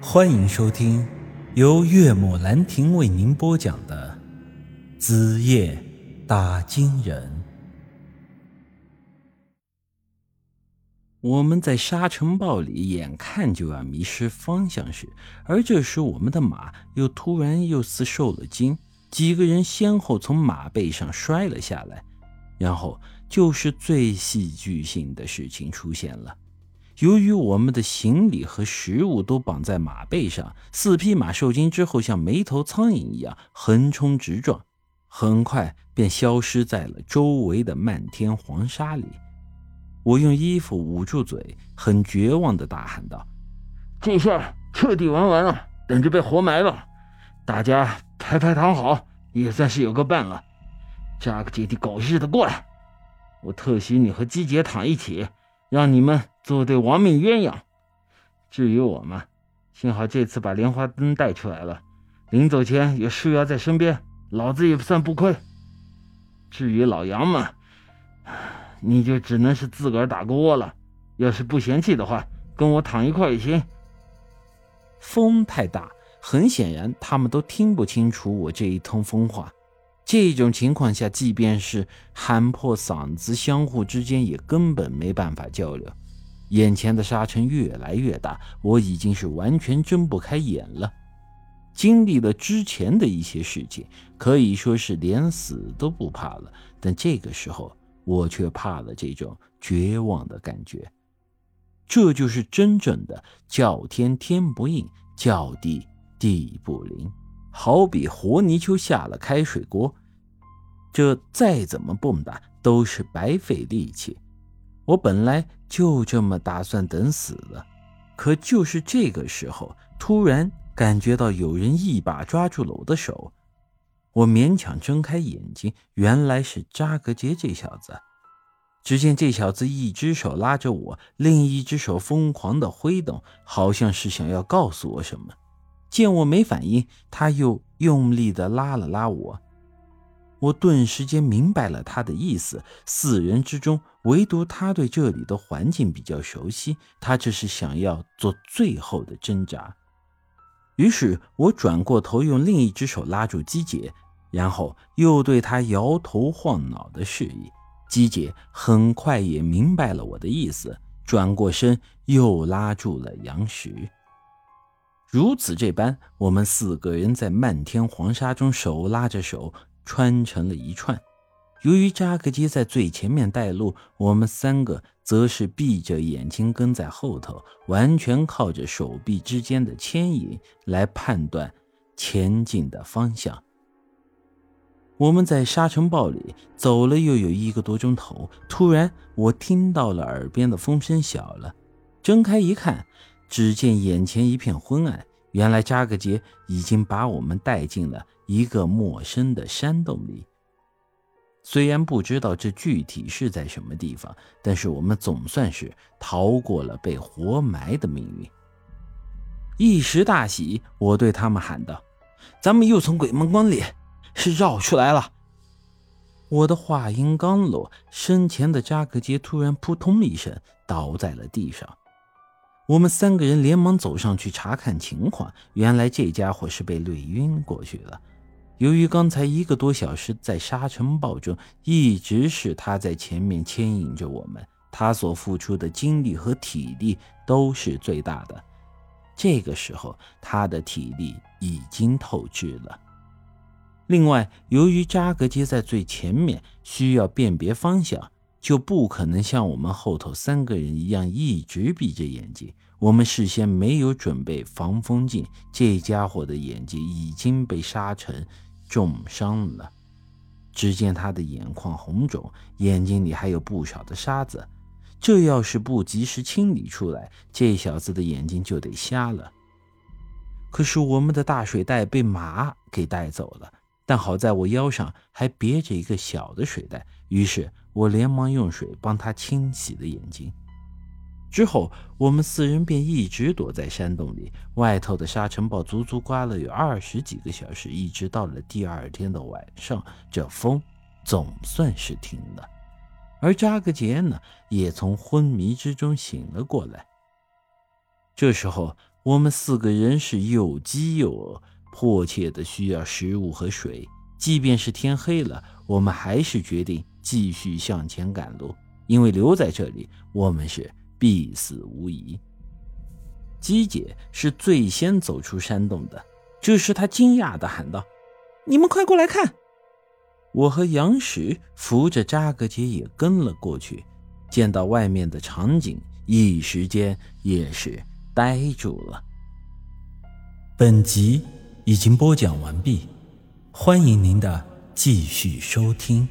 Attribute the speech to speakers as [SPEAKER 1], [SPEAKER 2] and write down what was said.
[SPEAKER 1] 欢迎收听由岳母兰亭为您播讲的《子夜打金人》。我们在沙尘暴里眼看就要迷失方向时，而这时我们的马又突然又似受了惊，几个人先后从马背上摔了下来，然后就是最戏剧性的事情出现了。由于我们的行李和食物都绑在马背上，四匹马受惊之后，像没头苍蝇一样横冲直撞，很快便消失在了周围的漫天黄沙里。我用衣服捂住嘴，很绝望地大喊道：“
[SPEAKER 2] 这下彻底玩完了，等着被活埋了！大家排排躺好，也算是有个伴了。扎个姐的狗日的过来！我特许你和姬姐躺一起，让你们做对亡命鸳鸯。至于我们，幸好这次把莲花灯带出来了，临走前有树妖在身边，老子也算不亏。至于老杨们……”你就只能是自个儿打个窝了。要是不嫌弃的话，跟我躺一块也行。
[SPEAKER 1] 风太大，很显然他们都听不清楚我这一通疯话。这种情况下，即便是喊破嗓子，相互之间也根本没办法交流。眼前的沙尘越来越大，我已经是完全睁不开眼了。经历了之前的一些事情，可以说是连死都不怕了。但这个时候，我却怕了这种绝望的感觉，这就是真正的叫天天不应，叫地地不灵，好比活泥鳅下了开水锅，这再怎么蹦跶都是白费力气。我本来就这么打算等死了，可就是这个时候，突然感觉到有人一把抓住了我的手。我勉强睁开眼睛，原来是扎格杰这小子。只见这小子一只手拉着我，另一只手疯狂地挥动，好像是想要告诉我什么。见我没反应，他又用力地拉了拉我。我顿时间明白了他的意思：四人之中，唯独他对这里的环境比较熟悉，他这是想要做最后的挣扎。于是我转过头，用另一只手拉住姬姐。然后又对他摇头晃脑的示意，姬姐很快也明白了我的意思，转过身又拉住了杨石。如此这般，我们四个人在漫天黄沙中手拉着手穿成了一串。由于扎克基在最前面带路，我们三个则是闭着眼睛跟在后头，完全靠着手臂之间的牵引来判断前进的方向。我们在沙尘暴里走了又有一个多钟头，突然我听到了耳边的风声小了，睁开一看，只见眼前一片昏暗。原来扎格杰已经把我们带进了一个陌生的山洞里。虽然不知道这具体是在什么地方，但是我们总算是逃过了被活埋的命运。一时大喜，我对他们喊道：“咱们又从鬼门关里……”是绕出来了。我的话音刚落，身前的扎克杰突然扑通一声倒在了地上。我们三个人连忙走上去查看情况，原来这家伙是被累晕过去了。由于刚才一个多小时在沙尘暴中，一直是他在前面牵引着我们，他所付出的精力和体力都是最大的。这个时候，他的体力已经透支了。另外，由于扎格杰在最前面，需要辨别方向，就不可能像我们后头三个人一样一直闭着眼睛。我们事先没有准备防风镜，这家伙的眼睛已经被沙尘重伤了。只见他的眼眶红肿，眼睛里还有不少的沙子。这要是不及时清理出来，这小子的眼睛就得瞎了。可是我们的大水袋被马给带走了。但好在我腰上还别着一个小的水袋，于是我连忙用水帮他清洗了眼睛。之后，我们四人便一直躲在山洞里，外头的沙尘暴足足刮了有二十几个小时，一直到了第二天的晚上，这风总算是停了。而扎格杰呢，也从昏迷之中醒了过来。这时候，我们四个人是又饥又饿，迫切的需要食物和水。即便是天黑了，我们还是决定继续向前赶路，因为留在这里，我们是必死无疑。姬姐是最先走出山洞的，这时她惊讶地喊道：“你们快过来看！”我和杨石扶着扎格姐也跟了过去，见到外面的场景，一时间也是呆住了。
[SPEAKER 3] 本集已经播讲完毕。欢迎您的继续收听。